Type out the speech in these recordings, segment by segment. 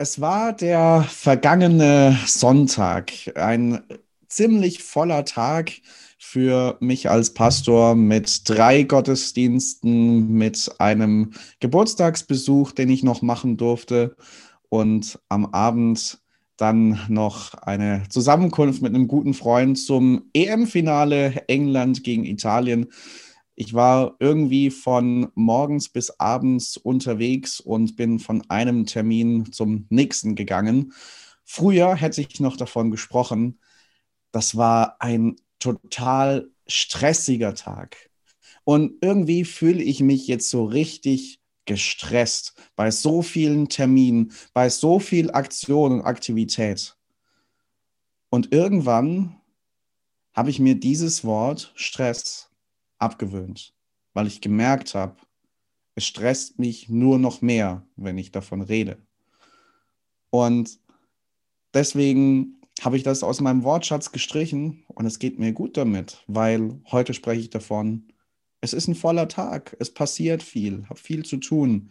Es war der vergangene Sonntag, ein ziemlich voller Tag für mich als Pastor mit drei Gottesdiensten, mit einem Geburtstagsbesuch, den ich noch machen durfte und am Abend dann noch eine Zusammenkunft mit einem guten Freund zum EM-Finale England gegen Italien. Ich war irgendwie von morgens bis abends unterwegs und bin von einem Termin zum nächsten gegangen. Früher hätte ich noch davon gesprochen, das war ein total stressiger Tag. Und irgendwie fühle ich mich jetzt so richtig gestresst bei so vielen Terminen, bei so viel Aktion und Aktivität. Und irgendwann habe ich mir dieses Wort Stress abgewöhnt, weil ich gemerkt habe, es stresst mich nur noch mehr, wenn ich davon rede. Und deswegen habe ich das aus meinem Wortschatz gestrichen und es geht mir gut damit, weil heute spreche ich davon, es ist ein voller Tag, es passiert viel, habe viel zu tun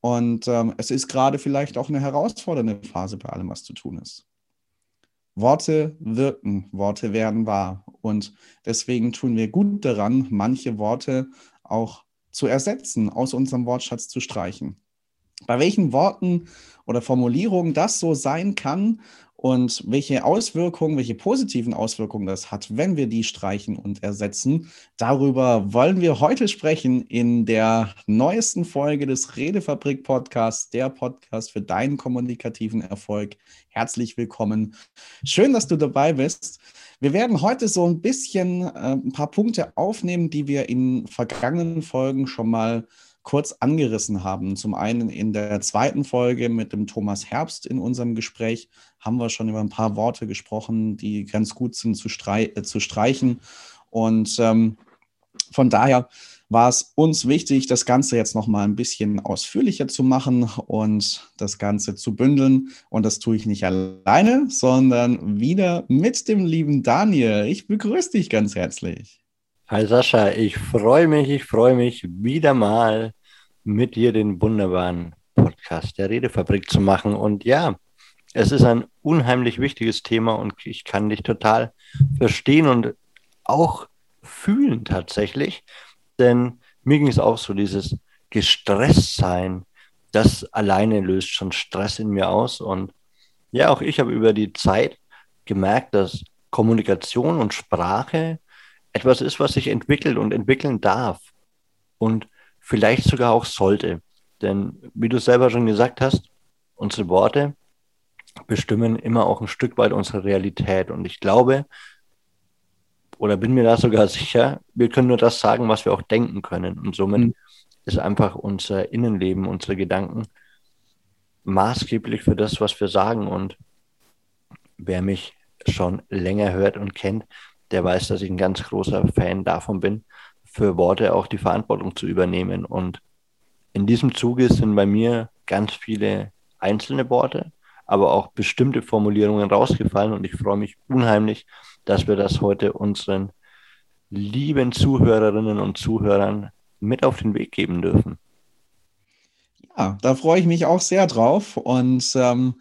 und ähm, es ist gerade vielleicht auch eine herausfordernde Phase bei allem, was zu tun ist. Worte wirken, Worte werden wahr. Und deswegen tun wir gut daran, manche Worte auch zu ersetzen, aus unserem Wortschatz zu streichen. Bei welchen Worten oder Formulierungen das so sein kann und welche Auswirkungen, welche positiven Auswirkungen das hat, wenn wir die streichen und ersetzen. Darüber wollen wir heute sprechen in der neuesten Folge des Redefabrik Podcasts, der Podcast für deinen kommunikativen Erfolg. Herzlich willkommen. Schön, dass du dabei bist. Wir werden heute so ein bisschen äh, ein paar Punkte aufnehmen, die wir in vergangenen Folgen schon mal kurz angerissen haben. Zum einen in der zweiten Folge mit dem Thomas Herbst in unserem Gespräch haben wir schon über ein paar Worte gesprochen, die ganz gut sind zu, strei äh, zu streichen. Und ähm, von daher war es uns wichtig, das Ganze jetzt noch mal ein bisschen ausführlicher zu machen und das Ganze zu bündeln. Und das tue ich nicht alleine, sondern wieder mit dem lieben Daniel. Ich begrüße dich ganz herzlich. Hi Sascha, ich freue mich, ich freue mich wieder mal mit dir den wunderbaren Podcast der Redefabrik zu machen. Und ja, es ist ein unheimlich wichtiges Thema und ich kann dich total verstehen und auch fühlen tatsächlich. Denn mir ging es auch so, dieses Gestresstsein, das alleine löst schon Stress in mir aus. Und ja, auch ich habe über die Zeit gemerkt, dass Kommunikation und Sprache etwas ist, was sich entwickelt und entwickeln darf und vielleicht sogar auch sollte. Denn wie du selber schon gesagt hast, unsere Worte bestimmen immer auch ein Stück weit unsere Realität. Und ich glaube, oder bin mir da sogar sicher, wir können nur das sagen, was wir auch denken können. Und somit mhm. ist einfach unser Innenleben, unsere Gedanken maßgeblich für das, was wir sagen. Und wer mich schon länger hört und kennt, der weiß, dass ich ein ganz großer Fan davon bin, für Worte auch die Verantwortung zu übernehmen. Und in diesem Zuge sind bei mir ganz viele einzelne Worte, aber auch bestimmte Formulierungen rausgefallen. Und ich freue mich unheimlich, dass wir das heute unseren lieben Zuhörerinnen und Zuhörern mit auf den Weg geben dürfen. Ja, da freue ich mich auch sehr drauf und ähm,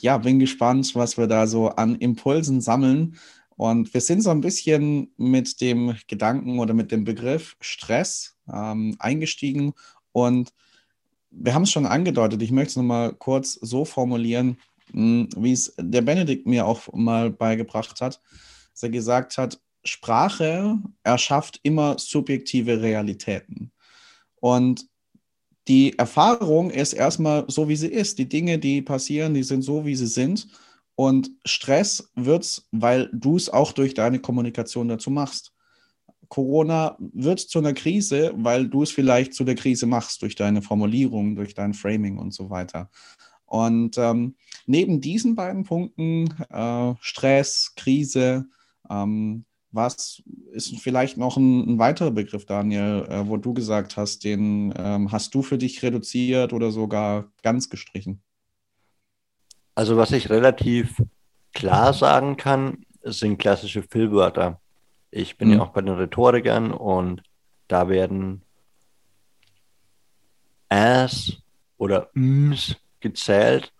ja, bin gespannt, was wir da so an Impulsen sammeln. Und wir sind so ein bisschen mit dem Gedanken oder mit dem Begriff Stress ähm, eingestiegen. Und wir haben es schon angedeutet, ich möchte es nochmal kurz so formulieren, hm, wie es der Benedikt mir auch mal beigebracht hat, dass er gesagt hat, Sprache erschafft immer subjektive Realitäten. Und die Erfahrung ist erstmal so, wie sie ist. Die Dinge, die passieren, die sind so, wie sie sind. Und Stress wird es, weil du es auch durch deine Kommunikation dazu machst. Corona wird zu einer Krise, weil du es vielleicht zu der Krise machst, durch deine Formulierung, durch dein Framing und so weiter. Und ähm, neben diesen beiden Punkten, äh, Stress, Krise, ähm, was ist vielleicht noch ein, ein weiterer Begriff, Daniel, äh, wo du gesagt hast, den ähm, hast du für dich reduziert oder sogar ganz gestrichen? Also was ich relativ klar sagen kann, sind klassische Füllwörter. Ich bin mhm. ja auch bei den Rhetorikern und da werden as oder ms gezählt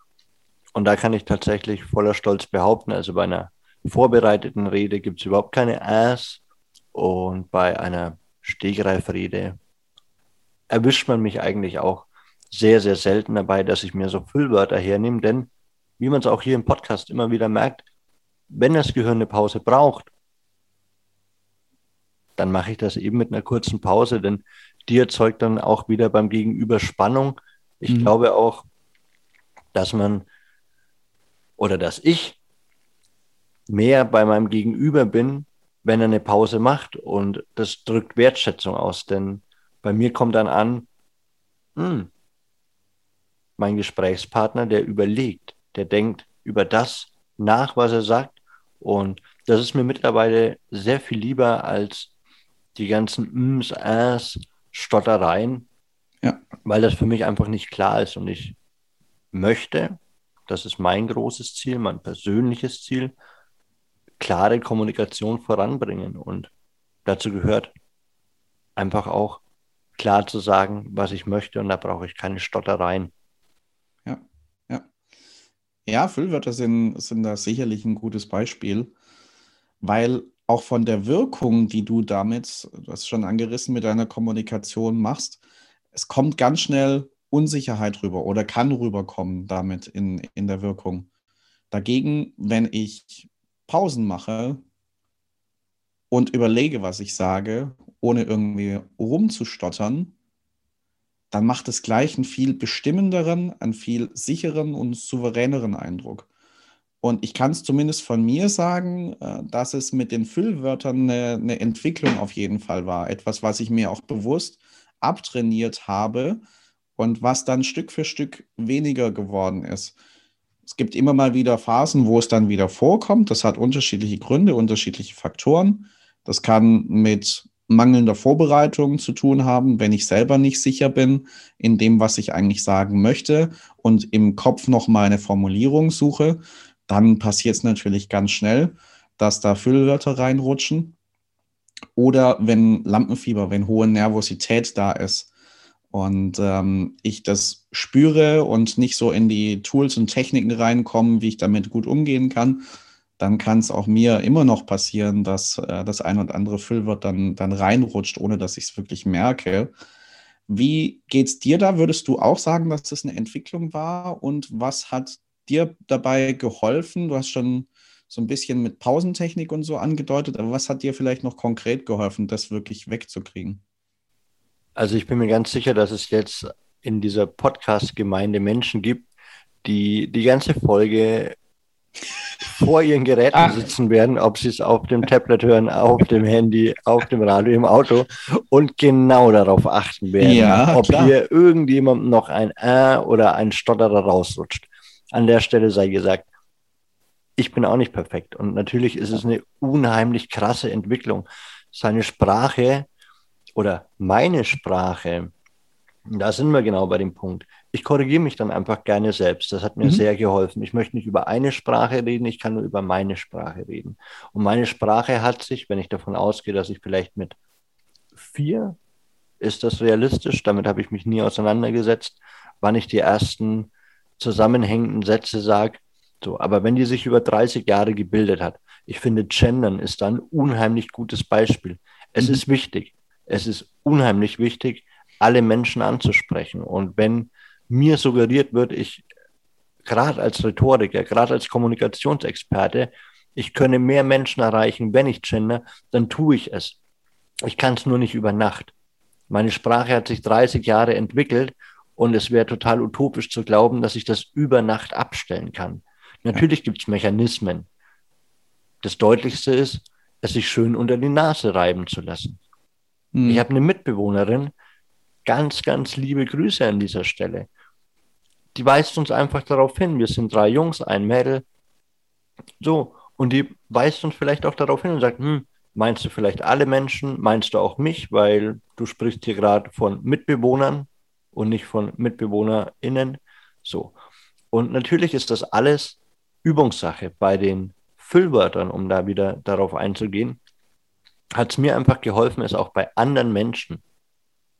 Und da kann ich tatsächlich voller Stolz behaupten, also bei einer vorbereiteten Rede gibt es überhaupt keine Äs und bei einer Stegreifrede erwischt man mich eigentlich auch sehr, sehr selten dabei, dass ich mir so Füllwörter hernehme, denn wie man es auch hier im Podcast immer wieder merkt, wenn das Gehirn eine Pause braucht, dann mache ich das eben mit einer kurzen Pause, denn die erzeugt dann auch wieder beim Gegenüber Spannung. Ich mhm. glaube auch, dass man oder dass ich mehr bei meinem Gegenüber bin, wenn er eine Pause macht und das drückt Wertschätzung aus, denn bei mir kommt dann an, hm, mein Gesprächspartner, der überlegt, der denkt über das nach, was er sagt und das ist mir mittlerweile sehr viel lieber als die ganzen Ms, Äs, Stottereien, ja. weil das für mich einfach nicht klar ist und ich möchte, das ist mein großes Ziel, mein persönliches Ziel, klare Kommunikation voranbringen. Und dazu gehört einfach auch klar zu sagen, was ich möchte und da brauche ich keine Stottereien. Ja, Füllwörter sind, sind da sicherlich ein gutes Beispiel, weil auch von der Wirkung, die du damit, du hast schon angerissen, mit deiner Kommunikation machst, es kommt ganz schnell Unsicherheit rüber oder kann rüberkommen damit in, in der Wirkung. Dagegen, wenn ich Pausen mache und überlege, was ich sage, ohne irgendwie rumzustottern, dann macht es gleich einen viel bestimmenderen, einen viel sicheren und souveräneren Eindruck. Und ich kann es zumindest von mir sagen, äh, dass es mit den Füllwörtern eine, eine, Entwicklung auf jeden Fall war. Etwas, was ich mir auch bewusst abtrainiert habe und was dann Stück für Stück weniger geworden ist. Es gibt immer mal wieder Phasen, wo es dann wieder vorkommt. Das hat unterschiedliche Gründe, unterschiedliche Faktoren. Das kann mit mangelnder Vorbereitung zu tun haben, wenn ich selber nicht sicher bin in dem, was ich eigentlich sagen möchte und im Kopf noch mal eine Formulierung suche dann passiert es natürlich ganz schnell, dass da Füllwörter reinrutschen. Oder wenn Lampenfieber, wenn hohe Nervosität da ist und ähm, ich das spüre und nicht so in die Tools und Techniken reinkomme, wie ich damit gut umgehen kann, dann kann es auch mir immer noch passieren, dass äh, das ein oder andere Füllwort dann, dann reinrutscht, ohne dass ich es wirklich merke. Wie geht es dir da? Würdest du auch sagen, dass das eine Entwicklung war? Und was hat dir dabei geholfen? Du hast schon so ein bisschen mit Pausentechnik und so angedeutet, aber was hat dir vielleicht noch konkret geholfen, das wirklich wegzukriegen? Also ich bin mir ganz sicher, dass es jetzt in dieser Podcast-Gemeinde Menschen gibt, die die ganze Folge vor ihren Geräten Ach. sitzen werden, ob sie es auf dem Tablet hören, auf dem Handy, auf dem Radio, im Auto und genau darauf achten werden, ja, ob klar. hier irgendjemand noch ein Ä oder ein Stotterer rausrutscht an der Stelle sei gesagt, ich bin auch nicht perfekt. Und natürlich ist es eine unheimlich krasse Entwicklung. Seine Sprache oder meine Sprache, da sind wir genau bei dem Punkt. Ich korrigiere mich dann einfach gerne selbst. Das hat mir mhm. sehr geholfen. Ich möchte nicht über eine Sprache reden, ich kann nur über meine Sprache reden. Und meine Sprache hat sich, wenn ich davon ausgehe, dass ich vielleicht mit vier, ist das realistisch? Damit habe ich mich nie auseinandergesetzt, wann ich die ersten zusammenhängenden Sätze sage. So, aber wenn die sich über 30 Jahre gebildet hat, ich finde, Gendern ist dann ein unheimlich gutes Beispiel. Es mhm. ist wichtig. Es ist unheimlich wichtig, alle Menschen anzusprechen. Und wenn mir suggeriert wird, ich gerade als Rhetoriker, gerade als Kommunikationsexperte, ich könne mehr Menschen erreichen, wenn ich gender, dann tue ich es. Ich kann es nur nicht über Nacht. Meine Sprache hat sich 30 Jahre entwickelt und es wäre total utopisch zu glauben, dass ich das über Nacht abstellen kann. Natürlich gibt es Mechanismen. Das Deutlichste ist, es sich schön unter die Nase reiben zu lassen. Mhm. Ich habe eine Mitbewohnerin, ganz, ganz liebe Grüße an dieser Stelle. Die weist uns einfach darauf hin, wir sind drei Jungs, ein Mädel. So, und die weist uns vielleicht auch darauf hin und sagt, hm, meinst du vielleicht alle Menschen, meinst du auch mich, weil du sprichst hier gerade von Mitbewohnern, und nicht von MitbewohnerInnen. So. Und natürlich ist das alles Übungssache. Bei den Füllwörtern, um da wieder darauf einzugehen, hat es mir einfach geholfen, es auch bei anderen Menschen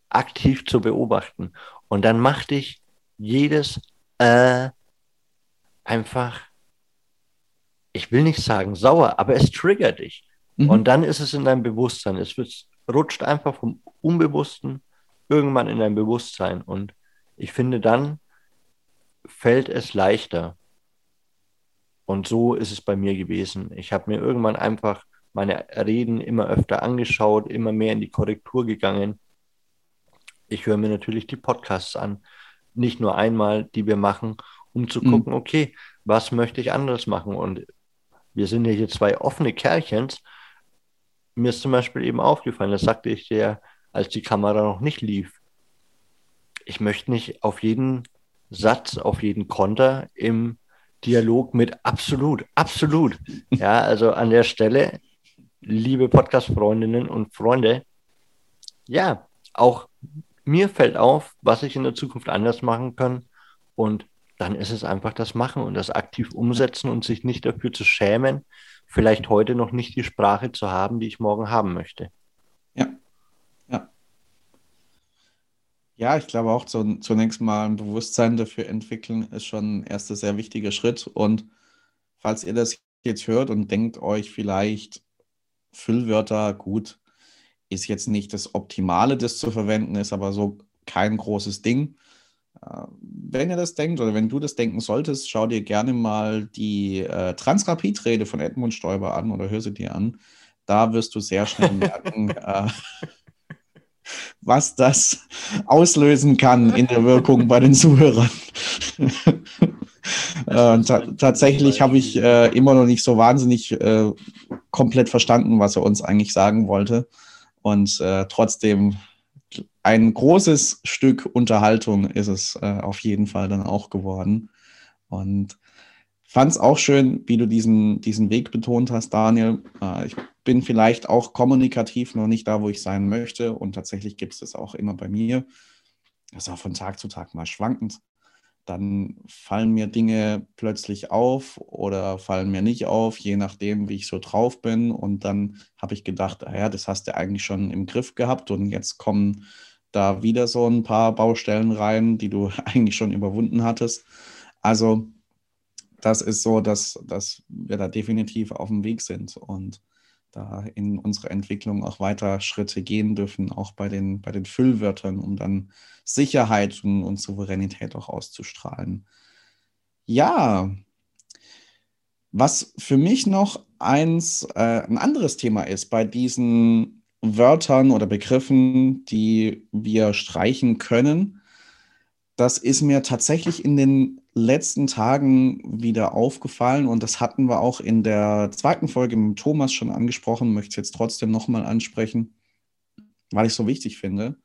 aktiv zu beobachten. Und dann machte ich jedes äh einfach, ich will nicht sagen sauer, aber es triggert dich. Mhm. Und dann ist es in deinem Bewusstsein. Es wird, rutscht einfach vom Unbewussten irgendwann in dein Bewusstsein. Und ich finde, dann fällt es leichter. Und so ist es bei mir gewesen. Ich habe mir irgendwann einfach meine Reden immer öfter angeschaut, immer mehr in die Korrektur gegangen. Ich höre mir natürlich die Podcasts an, nicht nur einmal, die wir machen, um zu mhm. gucken, okay, was möchte ich anders machen? Und wir sind ja hier zwei offene Kerlchens. Mir ist zum Beispiel eben aufgefallen, das sagte ich dir, als die Kamera noch nicht lief. Ich möchte nicht auf jeden Satz, auf jeden Konter im Dialog mit absolut, absolut. Ja, also an der Stelle, liebe Podcast-Freundinnen und Freunde, ja, auch mir fällt auf, was ich in der Zukunft anders machen kann. Und dann ist es einfach das Machen und das aktiv umsetzen und sich nicht dafür zu schämen, vielleicht heute noch nicht die Sprache zu haben, die ich morgen haben möchte. Ja. Ja. Ja, ich glaube auch zunächst mal ein Bewusstsein dafür entwickeln ist schon ein erster sehr wichtiger Schritt. Und falls ihr das jetzt hört und denkt euch vielleicht Füllwörter, gut, ist jetzt nicht das Optimale, das zu verwenden, ist aber so kein großes Ding. Äh, wenn ihr das denkt oder wenn du das denken solltest, schau dir gerne mal die äh, Transrapid-Rede von Edmund Stoiber an oder hör sie dir an. Da wirst du sehr schnell merken, äh, was das auslösen kann in der Wirkung bei den Zuhörern. äh, tatsächlich habe ich äh, immer noch nicht so wahnsinnig äh, komplett verstanden, was er uns eigentlich sagen wollte. Und äh, trotzdem ein großes Stück Unterhaltung ist es äh, auf jeden Fall dann auch geworden. Und fand es auch schön, wie du diesen, diesen Weg betont hast, Daniel. Äh, ich bin vielleicht auch kommunikativ noch nicht da, wo ich sein möchte. Und tatsächlich gibt es das auch immer bei mir. Das ist auch von Tag zu Tag mal schwankend dann fallen mir Dinge plötzlich auf oder fallen mir nicht auf, je nachdem, wie ich so drauf bin. Und dann habe ich gedacht, ah ja, das hast du eigentlich schon im Griff gehabt und jetzt kommen da wieder so ein paar Baustellen rein, die du eigentlich schon überwunden hattest. Also das ist so, dass, dass wir da definitiv auf dem Weg sind und da in unserer Entwicklung auch weiter Schritte gehen dürfen, auch bei den, bei den Füllwörtern, um dann Sicherheit und, und Souveränität auch auszustrahlen. Ja, was für mich noch eins, äh, ein anderes Thema ist bei diesen Wörtern oder Begriffen, die wir streichen können, das ist mir tatsächlich in den letzten Tagen wieder aufgefallen und das hatten wir auch in der zweiten Folge mit Thomas schon angesprochen, möchte ich jetzt trotzdem nochmal ansprechen, weil ich es so wichtig finde.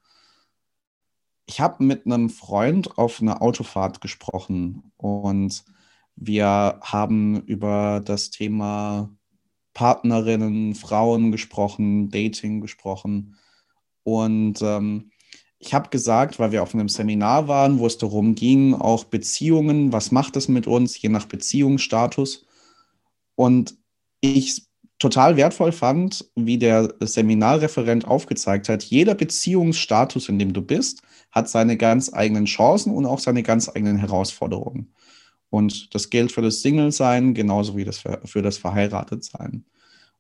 Ich habe mit einem Freund auf einer Autofahrt gesprochen und wir haben über das Thema Partnerinnen, Frauen gesprochen, Dating gesprochen und ähm, ich habe gesagt, weil wir auf einem Seminar waren, wo es darum ging, auch Beziehungen, was macht es mit uns, je nach Beziehungsstatus. Und ich total wertvoll fand, wie der Seminarreferent aufgezeigt hat, jeder Beziehungsstatus, in dem du bist, hat seine ganz eigenen Chancen und auch seine ganz eigenen Herausforderungen. Und das gilt für das Single-Sein genauso wie das für, für das Verheiratet-Sein.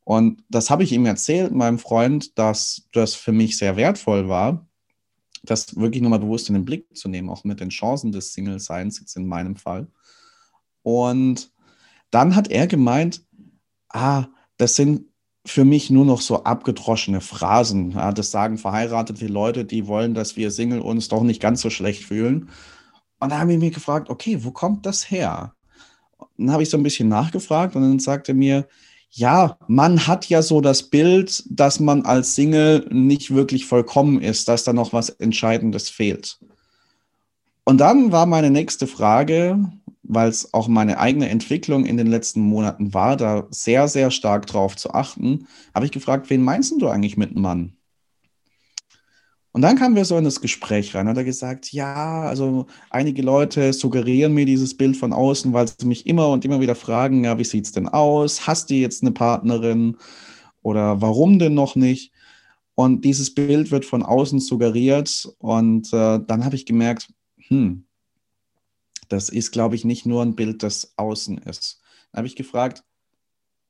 Und das habe ich ihm erzählt, meinem Freund, dass das für mich sehr wertvoll war, das wirklich nochmal bewusst in den Blick zu nehmen, auch mit den Chancen des Single-Seins, jetzt in meinem Fall. Und dann hat er gemeint, ah, das sind für mich nur noch so abgedroschene Phrasen. Ja, das sagen verheiratete Leute, die wollen, dass wir Single uns doch nicht ganz so schlecht fühlen. Und da habe ich mich gefragt, okay, wo kommt das her? dann habe ich so ein bisschen nachgefragt und dann sagte er mir, ja, man hat ja so das Bild, dass man als Single nicht wirklich vollkommen ist, dass da noch was Entscheidendes fehlt. Und dann war meine nächste Frage, weil es auch meine eigene Entwicklung in den letzten Monaten war, da sehr, sehr stark drauf zu achten, habe ich gefragt, wen meinst du eigentlich mit Mann? Und dann kamen wir so in das Gespräch rein und er gesagt, ja, also einige Leute suggerieren mir dieses Bild von außen, weil sie mich immer und immer wieder fragen, ja, wie sieht es denn aus? Hast du jetzt eine Partnerin? Oder warum denn noch nicht? Und dieses Bild wird von außen suggeriert und äh, dann habe ich gemerkt, hm, Das ist, glaube ich, nicht nur ein Bild, das außen ist. Da habe ich gefragt,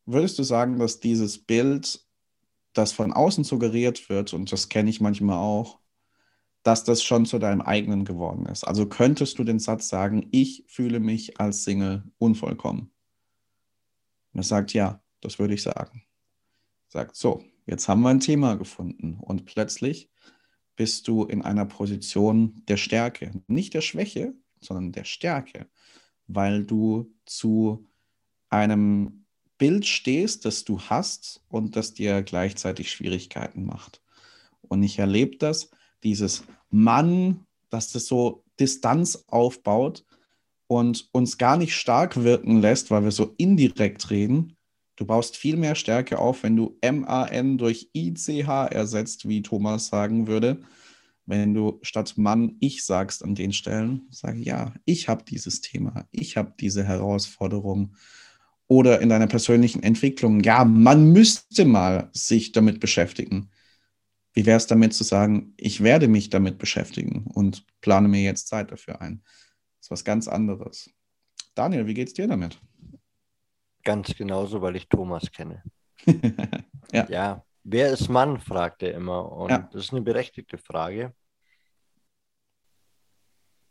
würdest du sagen, dass dieses Bild, das von außen suggeriert wird, und das kenne ich manchmal auch, dass das schon zu deinem eigenen geworden ist? Also könntest du den Satz sagen, ich fühle mich als Single unvollkommen? Und er sagt, ja, das würde ich sagen. Sagt, so, jetzt haben wir ein Thema gefunden und plötzlich bist du in einer Position der Stärke, nicht der Schwäche, sondern der Stärke, weil du zu einem Bild stehst, das du hast und das dir gleichzeitig Schwierigkeiten macht. Und ich erlebe das, dieses Mann, dass das so Distanz aufbaut und uns gar nicht stark wirken lässt, weil wir so indirekt reden. Du baust viel mehr Stärke auf, wenn du MAN durch ICH ersetzt, wie Thomas sagen würde, wenn du statt Mann ich sagst an den Stellen, sage ja, ich habe dieses Thema, ich habe diese Herausforderung. Oder in deiner persönlichen Entwicklung, ja, man müsste mal sich damit beschäftigen. Wie wäre es damit zu sagen, ich werde mich damit beschäftigen und plane mir jetzt Zeit dafür ein? Das ist was ganz anderes. Daniel, wie geht's dir damit? Ganz genauso, weil ich Thomas kenne. ja. ja. Wer ist Mann, fragt er immer. Und ja. das ist eine berechtigte Frage.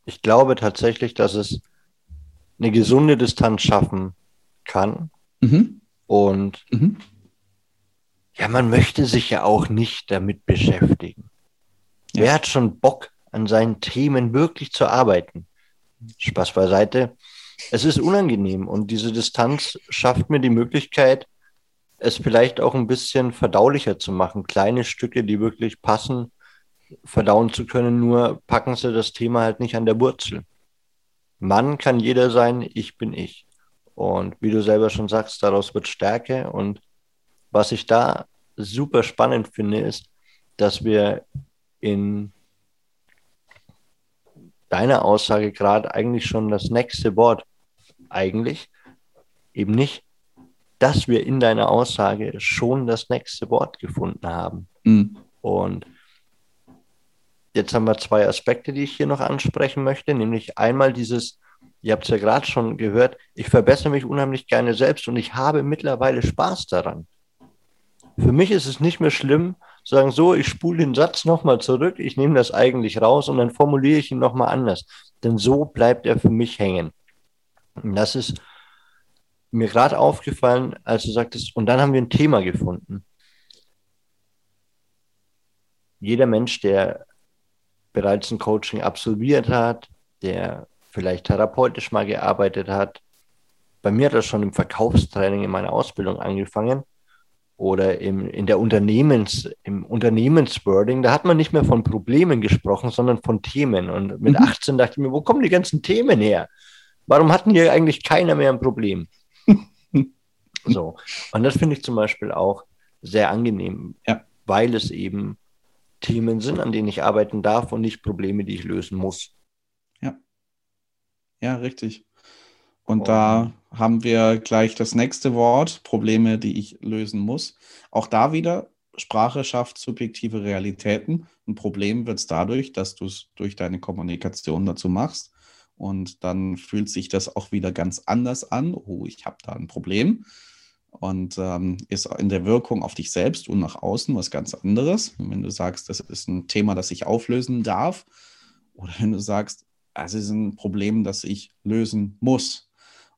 Ich glaube tatsächlich, dass es eine gesunde Distanz schaffen kann. Mhm. Und mhm. ja, man möchte sich ja auch nicht damit beschäftigen. Ja. Wer hat schon Bock, an seinen Themen wirklich zu arbeiten? Spaß beiseite. Es ist unangenehm und diese Distanz schafft mir die Möglichkeit, es vielleicht auch ein bisschen verdaulicher zu machen. Kleine Stücke, die wirklich passen, verdauen zu können, nur packen sie das Thema halt nicht an der Wurzel. Mann kann jeder sein, ich bin ich. Und wie du selber schon sagst, daraus wird Stärke. Und was ich da super spannend finde, ist, dass wir in deiner Aussage gerade eigentlich schon das nächste Wort, eigentlich eben nicht dass wir in deiner Aussage schon das nächste Wort gefunden haben. Mhm. Und jetzt haben wir zwei Aspekte, die ich hier noch ansprechen möchte, nämlich einmal dieses, ihr habt es ja gerade schon gehört, ich verbessere mich unheimlich gerne selbst und ich habe mittlerweile Spaß daran. Für mich ist es nicht mehr schlimm, zu sagen, so, ich spule den Satz nochmal zurück, ich nehme das eigentlich raus und dann formuliere ich ihn nochmal anders. Denn so bleibt er für mich hängen. Und das ist mir gerade aufgefallen, als du sagtest, und dann haben wir ein Thema gefunden. Jeder Mensch, der bereits ein Coaching absolviert hat, der vielleicht therapeutisch mal gearbeitet hat, bei mir hat das schon im Verkaufstraining in meiner Ausbildung angefangen oder im, in der Unternehmens, im Unternehmenswording, da hat man nicht mehr von Problemen gesprochen, sondern von Themen. Und mit mhm. 18 dachte ich mir, wo kommen die ganzen Themen her? Warum hatten hier eigentlich keiner mehr ein Problem? So. Und das finde ich zum Beispiel auch sehr angenehm, ja. weil es eben Themen sind, an denen ich arbeiten darf und nicht Probleme, die ich lösen muss. Ja. Richtig. Und oh. da haben wir gleich das nächste Wort, Probleme, die ich lösen muss. Auch da wieder, Sprache schafft subjektive Realitäten. Ein Problem wird es dadurch, dass du es durch deine Kommunikation dazu machst. Und dann fühlt sich das auch wieder ganz anders an. Oh, ich habe da ein Problem. Und ähm, ist in der Wirkung auf dich selbst und nach außen was ganz anderes. wenn du sagst, das ist ein Thema, das ich auflösen darf, oder wenn du sagst, es ist ein Problem, das ich lösen muss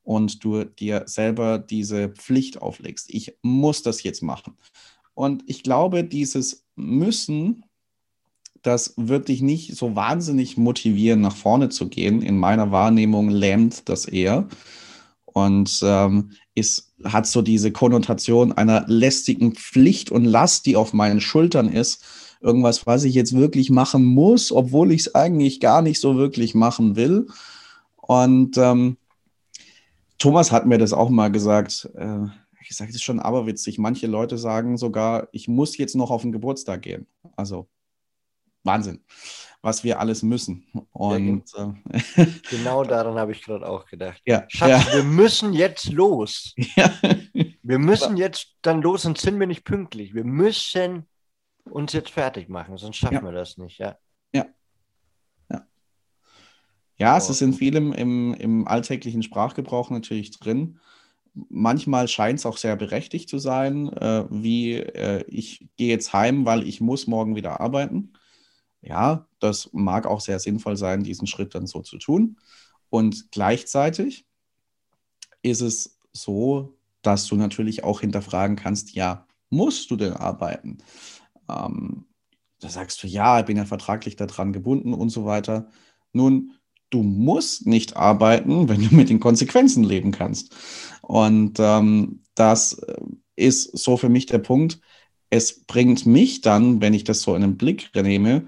und du dir selber diese Pflicht auflegst. Ich muss das jetzt machen. Und ich glaube, dieses Müssen das wird dich nicht so wahnsinnig motivieren, nach vorne zu gehen. In meiner Wahrnehmung lähmt das eher und ähm, ist, hat so diese Konnotation einer lästigen Pflicht und Last, die auf meinen Schultern ist. Irgendwas, was ich jetzt wirklich machen muss, obwohl ich es eigentlich gar nicht so wirklich machen will. Und ähm, Thomas hat mir das auch mal gesagt. Äh, ich sage, das ist schon aberwitzig. Manche Leute sagen sogar, ich muss jetzt noch auf den Geburtstag gehen. Also Wahnsinn, was wir alles müssen. Und ja, äh, genau daran habe ich gerade auch gedacht. Ja, Schatz, ja. wir müssen jetzt los. Ja. Wir müssen jetzt dann los, sonst sind wir nicht pünktlich. Wir müssen uns jetzt fertig machen, sonst schaffen wir das nicht. Ja. Ja. ja. Ja, oh. es ist in vielem im, im alltäglichen Sprachgebrauch natürlich drin. Manchmal scheint es auch sehr berechtigt zu sein, äh, wie äh, ich gehe jetzt heim, weil ich muss morgen wieder arbeiten. Ja, das mag auch sehr sinnvoll sein, diesen Schritt dann so zu tun. Und gleichzeitig ist es so, dass du natürlich auch hinterfragen kannst, ja, musst du denn arbeiten? Ähm, da sagst du, ja, ich bin ja vertraglich daran gebunden und so weiter. Nun, du musst nicht arbeiten, wenn du mit den Konsequenzen leben kannst. Und ähm, das äh, ist so für mich der Punkt. Es bringt mich dann, wenn ich das so in den Blick nehme,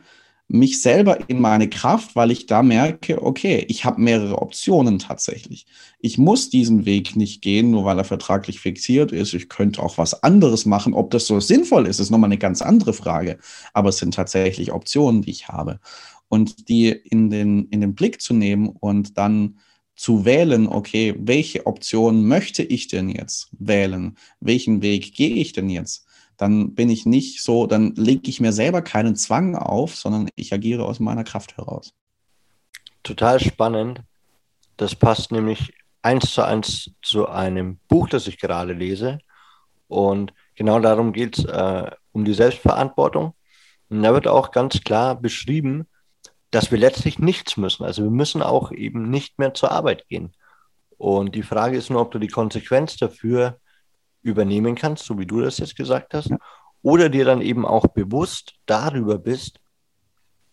mich selber in meine Kraft, weil ich da merke, okay, ich habe mehrere Optionen tatsächlich. Ich muss diesen Weg nicht gehen, nur weil er vertraglich fixiert ist. Ich könnte auch was anderes machen. Ob das so sinnvoll ist, ist nochmal eine ganz andere Frage. Aber es sind tatsächlich Optionen, die ich habe. Und die in den, in den Blick zu nehmen und dann zu wählen, okay, welche Option möchte ich denn jetzt wählen? Welchen Weg gehe ich denn jetzt? Dann bin ich nicht so, dann lege ich mir selber keinen Zwang auf, sondern ich agiere aus meiner Kraft heraus. Total spannend. Das passt nämlich eins zu eins zu einem Buch, das ich gerade lese. Und genau darum geht es, äh, um die Selbstverantwortung. Und da wird auch ganz klar beschrieben, dass wir letztlich nichts müssen. Also wir müssen auch eben nicht mehr zur Arbeit gehen. Und die Frage ist nur, ob du die Konsequenz dafür übernehmen kannst, so wie du das jetzt gesagt hast, oder dir dann eben auch bewusst darüber bist,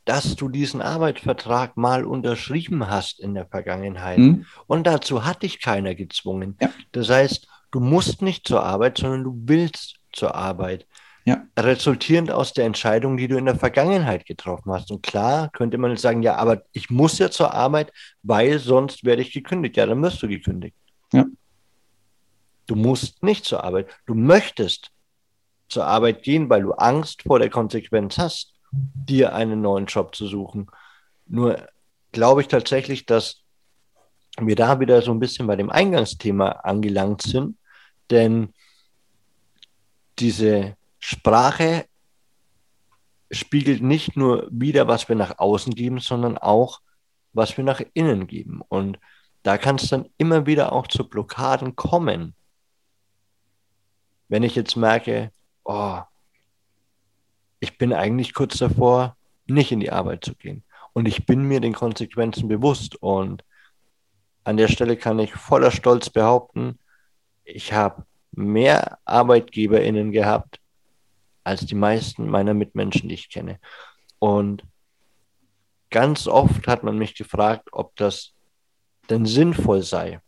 dass du diesen Arbeitsvertrag mal unterschrieben hast in der Vergangenheit. Mhm. Und dazu hat dich keiner gezwungen. Ja. Das heißt, du musst nicht zur Arbeit, sondern du willst zur Arbeit. Ja. Resultierend aus der Entscheidung, die du in der Vergangenheit getroffen hast. Und klar könnte man jetzt sagen, ja, aber ich muss ja zur Arbeit, weil sonst werde ich gekündigt. Ja, dann wirst du gekündigt. Ja. Du musst nicht zur Arbeit. Du möchtest zur Arbeit gehen, weil du Angst vor der Konsequenz hast, dir einen neuen Job zu suchen. Nur glaube ich tatsächlich, dass wir da wieder so ein bisschen bei dem Eingangsthema angelangt sind, denn diese Sprache spiegelt nicht nur wieder, was wir nach außen geben, sondern auch, was wir nach innen geben. Und da kann es dann immer wieder auch zu Blockaden kommen. Wenn ich jetzt merke, oh, ich bin eigentlich kurz davor, nicht in die Arbeit zu gehen. Und ich bin mir den Konsequenzen bewusst. Und an der Stelle kann ich voller Stolz behaupten, ich habe mehr ArbeitgeberInnen gehabt als die meisten meiner Mitmenschen, die ich kenne. Und ganz oft hat man mich gefragt, ob das denn sinnvoll sei.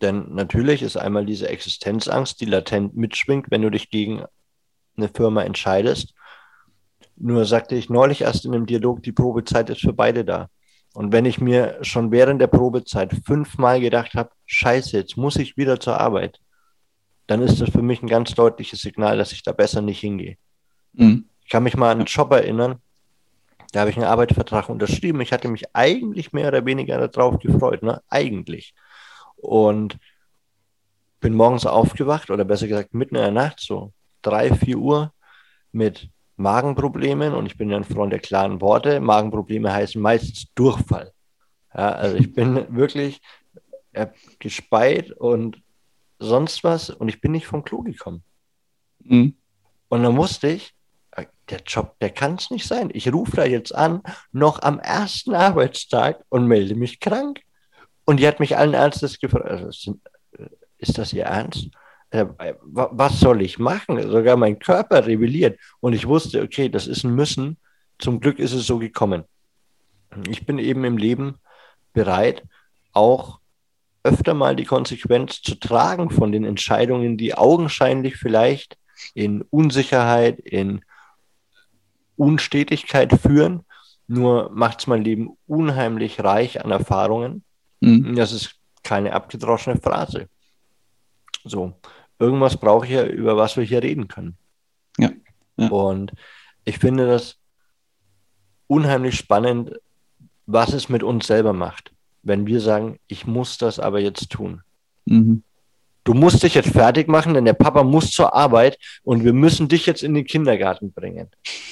Denn natürlich ist einmal diese Existenzangst, die latent mitschwingt, wenn du dich gegen eine Firma entscheidest. Nur sagte ich neulich erst in einem Dialog, die Probezeit ist für beide da. Und wenn ich mir schon während der Probezeit fünfmal gedacht habe, scheiße, jetzt muss ich wieder zur Arbeit, dann ist das für mich ein ganz deutliches Signal, dass ich da besser nicht hingehe. Mhm. Ich kann mich mal an einen Job erinnern, da habe ich einen Arbeitsvertrag unterschrieben. Ich hatte mich eigentlich mehr oder weniger darauf gefreut, ne? Eigentlich. Und bin morgens aufgewacht oder besser gesagt mitten in der Nacht, so drei, vier Uhr mit Magenproblemen und ich bin ja ein Freund der klaren Worte. Magenprobleme heißen meistens Durchfall. Ja, also ich bin wirklich äh, gespeit und sonst was und ich bin nicht vom Klo gekommen. Mhm. Und dann musste ich, äh, der Job, der kann es nicht sein. Ich rufe da jetzt an, noch am ersten Arbeitstag und melde mich krank. Und die hat mich allen Ernstes gefragt, also, ist das ihr Ernst? Äh, was soll ich machen? Sogar mein Körper rebelliert. Und ich wusste, okay, das ist ein Müssen. Zum Glück ist es so gekommen. Ich bin eben im Leben bereit, auch öfter mal die Konsequenz zu tragen von den Entscheidungen, die augenscheinlich vielleicht in Unsicherheit, in Unstetigkeit führen. Nur macht es mein Leben unheimlich reich an Erfahrungen Mhm. Das ist keine abgedroschene Phrase. So, irgendwas brauche ich ja, über was wir hier reden können. Ja. ja. Und ich finde das unheimlich spannend, was es mit uns selber macht, wenn wir sagen, ich muss das aber jetzt tun. Mhm. Du musst dich jetzt fertig machen, denn der Papa muss zur Arbeit und wir müssen dich jetzt in den Kindergarten bringen.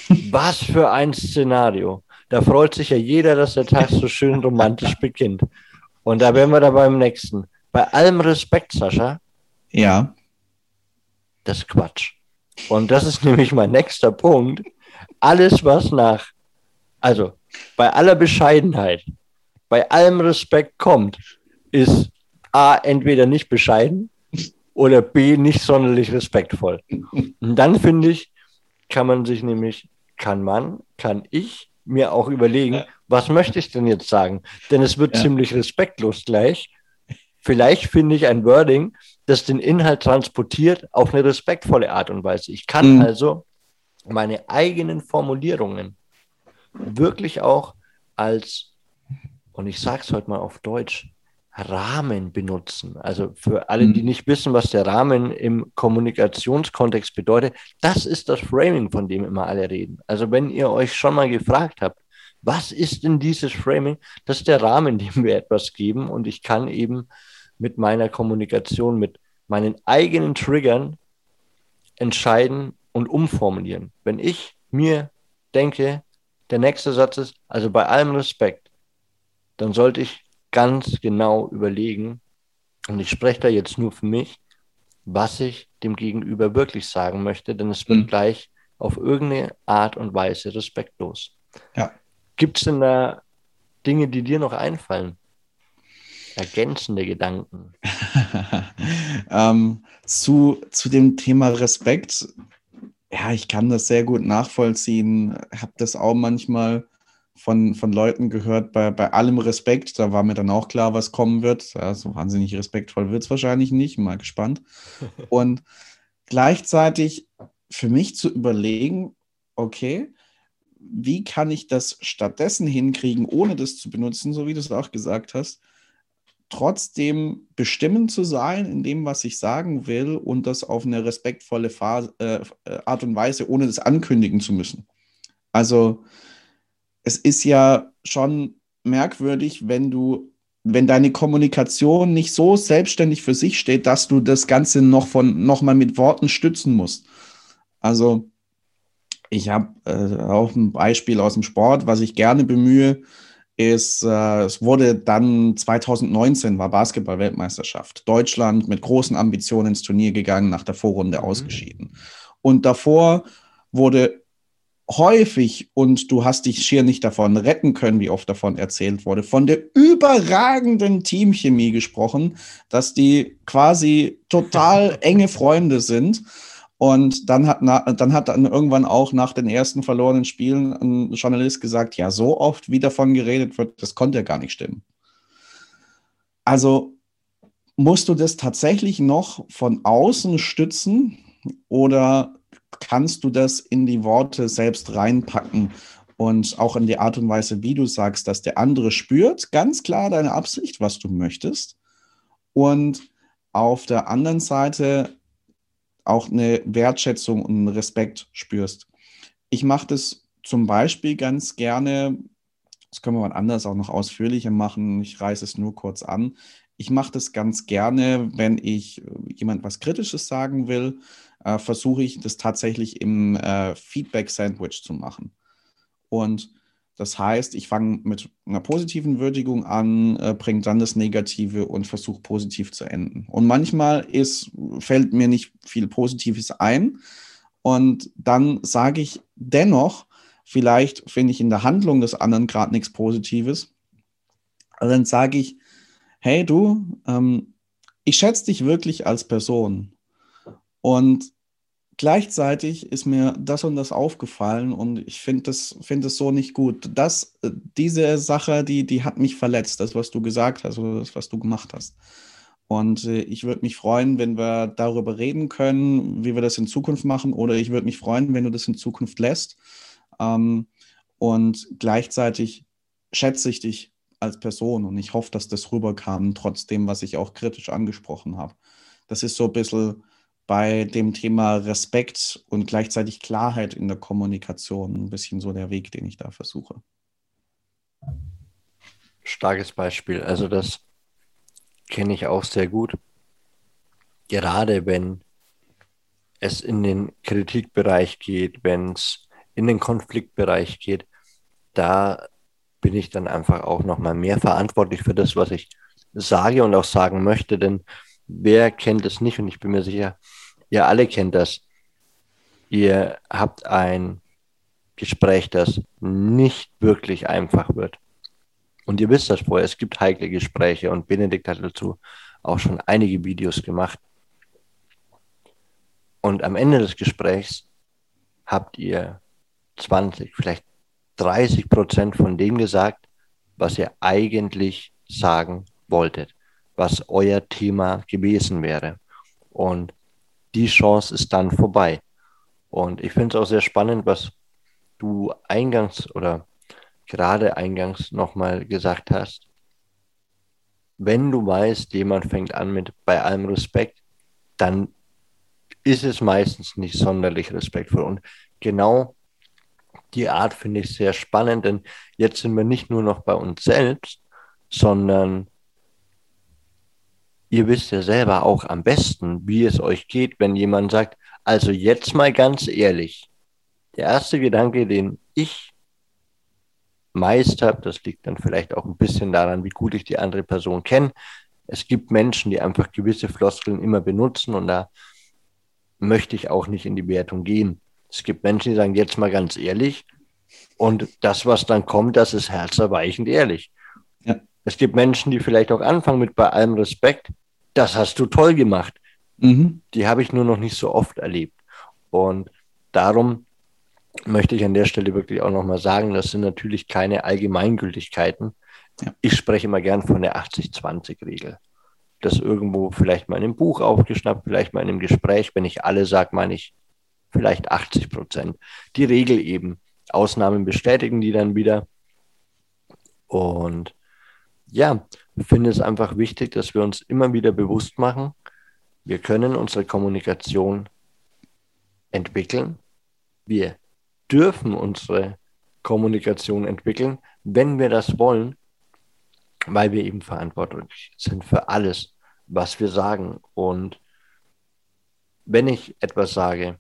was für ein Szenario. Da freut sich ja jeder, dass der Tag so schön romantisch beginnt. Und da wären wir da beim nächsten. Bei allem Respekt, Sascha. Ja. Das ist Quatsch. Und das ist nämlich mein nächster Punkt. Alles, was nach, also bei aller Bescheidenheit, bei allem Respekt kommt, ist A, entweder nicht bescheiden oder B, nicht sonderlich respektvoll. Und dann finde ich, kann man sich nämlich, kann man, kann ich mir auch überlegen, was möchte ich denn jetzt sagen? Denn es wird ja. ziemlich respektlos gleich. Vielleicht finde ich ein Wording, das den Inhalt transportiert auf eine respektvolle Art und Weise. Ich kann mhm. also meine eigenen Formulierungen wirklich auch als, und ich sage es heute mal auf Deutsch, Rahmen benutzen. Also für alle, die mhm. nicht wissen, was der Rahmen im Kommunikationskontext bedeutet, das ist das Framing, von dem immer alle reden. Also wenn ihr euch schon mal gefragt habt, was ist denn dieses Framing? Das ist der Rahmen, dem wir etwas geben und ich kann eben mit meiner Kommunikation, mit meinen eigenen Triggern entscheiden und umformulieren. Wenn ich mir denke, der nächste Satz ist, also bei allem Respekt, dann sollte ich ganz genau überlegen, und ich spreche da jetzt nur für mich, was ich dem Gegenüber wirklich sagen möchte, denn es wird mhm. gleich auf irgendeine Art und Weise respektlos. Ja. Gibt es denn da Dinge, die dir noch einfallen? Ergänzende Gedanken. ähm, zu, zu dem Thema Respekt, ja, ich kann das sehr gut nachvollziehen. Habe das auch manchmal von, von Leuten gehört, bei, bei allem Respekt, da war mir dann auch klar, was kommen wird. Ja, so wahnsinnig respektvoll wird es wahrscheinlich nicht, mal gespannt. Und gleichzeitig für mich zu überlegen, okay, wie kann ich das stattdessen hinkriegen, ohne das zu benutzen, so wie du es auch gesagt hast, trotzdem bestimmend zu sein in dem, was ich sagen will und das auf eine respektvolle Phase, äh, Art und Weise, ohne das ankündigen zu müssen. Also es ist ja schon merkwürdig, wenn du, wenn deine Kommunikation nicht so selbstständig für sich steht, dass du das Ganze noch von noch mal mit Worten stützen musst. Also ich habe äh, auch ein Beispiel aus dem Sport, was ich gerne bemühe, ist, äh, es wurde dann 2019 war Basketball-Weltmeisterschaft. Deutschland mit großen Ambitionen ins Turnier gegangen, nach der Vorrunde mhm. ausgeschieden. Und davor wurde häufig, und du hast dich schier nicht davon retten können, wie oft davon erzählt wurde, von der überragenden Teamchemie gesprochen, dass die quasi total enge Freunde sind. Und dann hat, na, dann hat dann irgendwann auch nach den ersten verlorenen Spielen ein Journalist gesagt, ja, so oft wie davon geredet wird, das konnte ja gar nicht stimmen. Also musst du das tatsächlich noch von außen stützen oder kannst du das in die Worte selbst reinpacken und auch in die Art und Weise, wie du sagst, dass der andere spürt, ganz klar deine Absicht, was du möchtest. Und auf der anderen Seite auch eine Wertschätzung und einen Respekt spürst. Ich mache das zum Beispiel ganz gerne, das können wir mal anders auch noch ausführlicher machen, ich reiße es nur kurz an. Ich mache das ganz gerne, wenn ich jemand was Kritisches sagen will, äh, versuche ich das tatsächlich im äh, Feedback-Sandwich zu machen. Und das heißt, ich fange mit einer positiven Würdigung an, äh, bringe dann das Negative und versuche positiv zu enden. Und manchmal ist, fällt mir nicht viel Positives ein. Und dann sage ich dennoch, vielleicht finde ich in der Handlung des anderen gerade nichts Positives. Dann sage ich, hey du, ähm, ich schätze dich wirklich als Person. Und gleichzeitig ist mir das und das aufgefallen und ich finde das, find das so nicht gut. Das, äh, diese Sache, die, die hat mich verletzt, das, was du gesagt hast oder das, was du gemacht hast. Und äh, ich würde mich freuen, wenn wir darüber reden können, wie wir das in Zukunft machen. Oder ich würde mich freuen, wenn du das in Zukunft lässt. Ähm, und gleichzeitig schätze ich dich als Person und ich hoffe, dass das rüberkam, trotzdem, was ich auch kritisch angesprochen habe. Das ist so ein bisschen bei dem Thema Respekt und gleichzeitig Klarheit in der Kommunikation ein bisschen so der Weg, den ich da versuche. Starkes Beispiel. Also das kenne ich auch sehr gut. Gerade wenn es in den Kritikbereich geht, wenn es in den Konfliktbereich geht, da bin ich dann einfach auch nochmal mehr verantwortlich für das, was ich sage und auch sagen möchte, denn wer kennt es nicht und ich bin mir sicher, ihr alle kennt das. Ihr habt ein Gespräch, das nicht wirklich einfach wird. Und ihr wisst das vorher, es gibt heikle Gespräche und Benedikt hat dazu auch schon einige Videos gemacht. Und am Ende des Gesprächs habt ihr 20, vielleicht 30 Prozent von dem gesagt, was ihr eigentlich sagen wolltet, was euer Thema gewesen wäre. Und die Chance ist dann vorbei. Und ich finde es auch sehr spannend, was du eingangs oder gerade eingangs nochmal gesagt hast, wenn du weißt, jemand fängt an mit bei allem Respekt, dann ist es meistens nicht sonderlich respektvoll. Und genau die Art finde ich sehr spannend, denn jetzt sind wir nicht nur noch bei uns selbst, sondern ihr wisst ja selber auch am besten, wie es euch geht, wenn jemand sagt, also jetzt mal ganz ehrlich, der erste Gedanke, den ich meist habe, das liegt dann vielleicht auch ein bisschen daran, wie gut ich die andere Person kenne. Es gibt Menschen, die einfach gewisse Floskeln immer benutzen und da möchte ich auch nicht in die Wertung gehen. Es gibt Menschen, die sagen, jetzt mal ganz ehrlich, und das, was dann kommt, das ist herzerweichend ehrlich. Ja. Es gibt Menschen, die vielleicht auch anfangen mit bei allem Respekt, das hast du toll gemacht. Mhm. Die habe ich nur noch nicht so oft erlebt. Und darum möchte ich an der Stelle wirklich auch nochmal sagen, das sind natürlich keine Allgemeingültigkeiten. Ja. Ich spreche immer gern von der 80-20-Regel. Das irgendwo vielleicht mal in einem Buch aufgeschnappt, vielleicht mal in einem Gespräch. Wenn ich alle sage, meine ich vielleicht 80 Prozent. Die Regel eben. Ausnahmen bestätigen die dann wieder. Und ja, finde es einfach wichtig, dass wir uns immer wieder bewusst machen, wir können unsere Kommunikation entwickeln. Wir dürfen unsere Kommunikation entwickeln, wenn wir das wollen, weil wir eben verantwortlich sind für alles, was wir sagen. Und wenn ich etwas sage,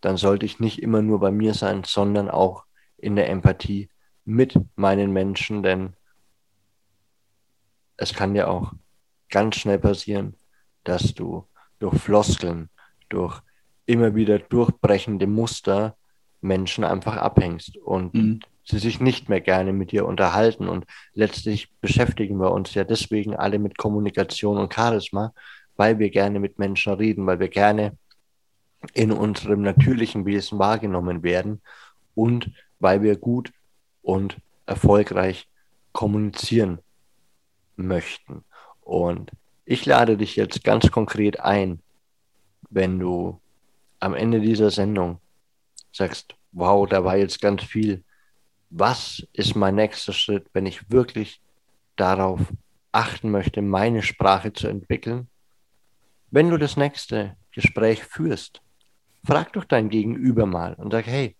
dann sollte ich nicht immer nur bei mir sein, sondern auch in der Empathie mit meinen Menschen, denn es kann ja auch ganz schnell passieren, dass du durch Floskeln, durch immer wieder durchbrechende Muster Menschen einfach abhängst und mhm. sie sich nicht mehr gerne mit dir unterhalten. Und letztlich beschäftigen wir uns ja deswegen alle mit Kommunikation und Charisma, weil wir gerne mit Menschen reden, weil wir gerne in unserem natürlichen Wesen wahrgenommen werden und weil wir gut und erfolgreich kommunizieren möchten. Und ich lade dich jetzt ganz konkret ein, wenn du am Ende dieser Sendung sagst, wow, da war jetzt ganz viel. Was ist mein nächster Schritt, wenn ich wirklich darauf achten möchte, meine Sprache zu entwickeln? Wenn du das nächste Gespräch führst, frag doch dein Gegenüber mal und sag, hey,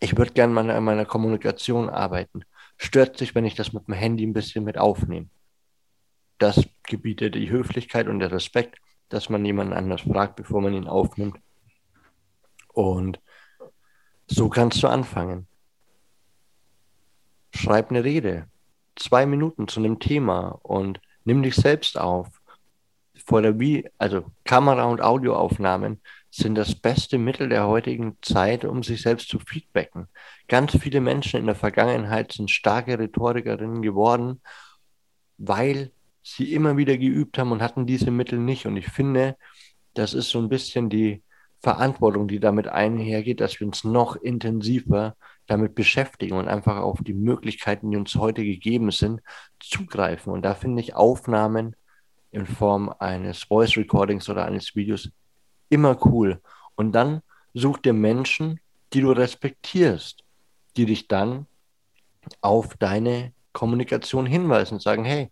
ich würde gerne an meiner Kommunikation arbeiten. Stört sich, wenn ich das mit dem Handy ein bisschen mit aufnehme. Das gebietet die Höflichkeit und der Respekt, dass man jemanden anders fragt, bevor man ihn aufnimmt. Und so kannst du anfangen. Schreib eine Rede, zwei Minuten zu einem Thema und nimm dich selbst auf. Vor der wie, also Kamera- und Audioaufnahmen sind das beste Mittel der heutigen Zeit, um sich selbst zu feedbacken. Ganz viele Menschen in der Vergangenheit sind starke Rhetorikerinnen geworden, weil sie immer wieder geübt haben und hatten diese Mittel nicht. Und ich finde, das ist so ein bisschen die Verantwortung, die damit einhergeht, dass wir uns noch intensiver damit beschäftigen und einfach auf die Möglichkeiten, die uns heute gegeben sind, zugreifen. Und da finde ich Aufnahmen in Form eines Voice Recordings oder eines Videos immer cool. Und dann such dir Menschen, die du respektierst, die dich dann auf deine Kommunikation hinweisen und sagen, hey,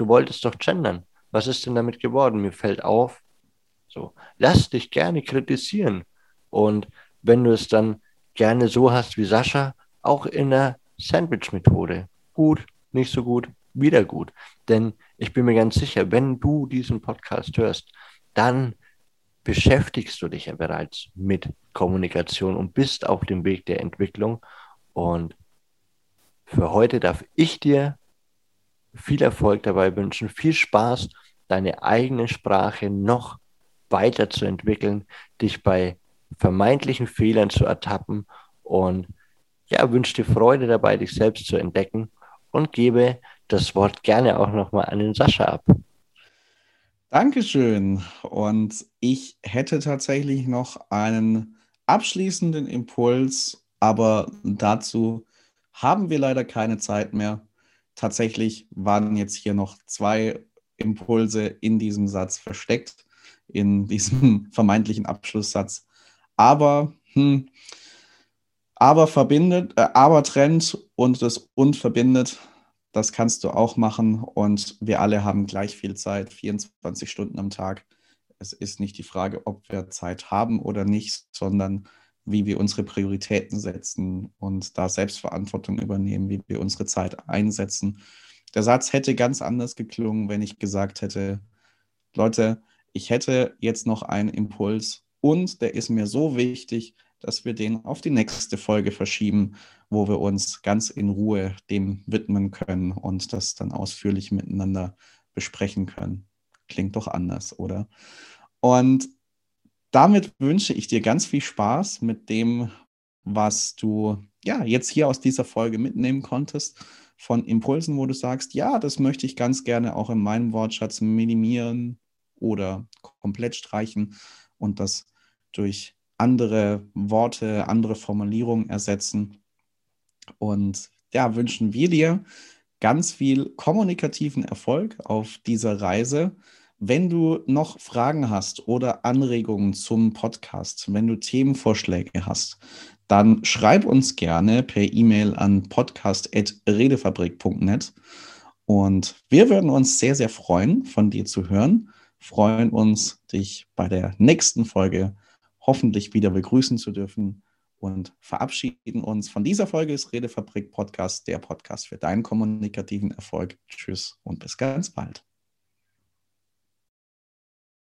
du wolltest doch gendern. Was ist denn damit geworden? Mir fällt auf. So, lass dich gerne kritisieren. Und wenn du es dann gerne so hast wie Sascha, auch in der Sandwich-Methode. Gut, nicht so gut, wieder gut. Denn ich bin mir ganz sicher, wenn du diesen Podcast hörst, dann beschäftigst du dich ja bereits mit Kommunikation und bist auf dem Weg der Entwicklung. Und Für heute darf ich dir viel Erfolg dabei wünschen, viel Spaß, deine eigene Sprache noch weiterzuentwickeln, dich bei vermeintlichen Fehlern zu ertappen und ja, wünsche dir Freude dabei, dich selbst zu entdecken und gebe das Wort gerne auch nochmal an den Sascha ab. Dankeschön. Und ich hätte tatsächlich noch einen abschließenden Impuls, aber dazu haben wir leider keine Zeit mehr. Tatsächlich waren jetzt hier noch zwei Impulse in diesem Satz versteckt, in diesem vermeintlichen Abschlusssatz. Aber, hm, aber verbindet, äh, aber trennt und das und verbindet, das kannst du auch machen. Und wir alle haben gleich viel Zeit, 24 Stunden am Tag. Es ist nicht die Frage, ob wir Zeit haben oder nicht, sondern wie wir unsere Prioritäten setzen und da Selbstverantwortung übernehmen, wie wir unsere Zeit einsetzen. Der Satz hätte ganz anders geklungen, wenn ich gesagt hätte, Leute, ich hätte jetzt noch einen Impuls und der ist mir so wichtig, dass wir den auf die nächste Folge verschieben, wo wir uns ganz in Ruhe dem widmen können und das dann ausführlich miteinander besprechen können. Klingt doch anders, oder? Und damit wünsche ich dir ganz viel Spaß mit dem, was du ja jetzt hier aus dieser Folge mitnehmen konntest von Impulsen, wo du sagst, ja, das möchte ich ganz gerne auch in meinem Wortschatz minimieren oder komplett streichen und das durch andere Worte, andere Formulierungen ersetzen. Und ja, wünschen wir dir ganz viel kommunikativen Erfolg auf dieser Reise wenn du noch Fragen hast oder Anregungen zum Podcast, wenn du Themenvorschläge hast, dann schreib uns gerne per E-Mail an podcast.redefabrik.net. Und wir würden uns sehr, sehr freuen, von dir zu hören. Freuen uns, dich bei der nächsten Folge hoffentlich wieder begrüßen zu dürfen und verabschieden uns von dieser Folge des Redefabrik Podcast, der Podcast für deinen kommunikativen Erfolg. Tschüss und bis ganz bald.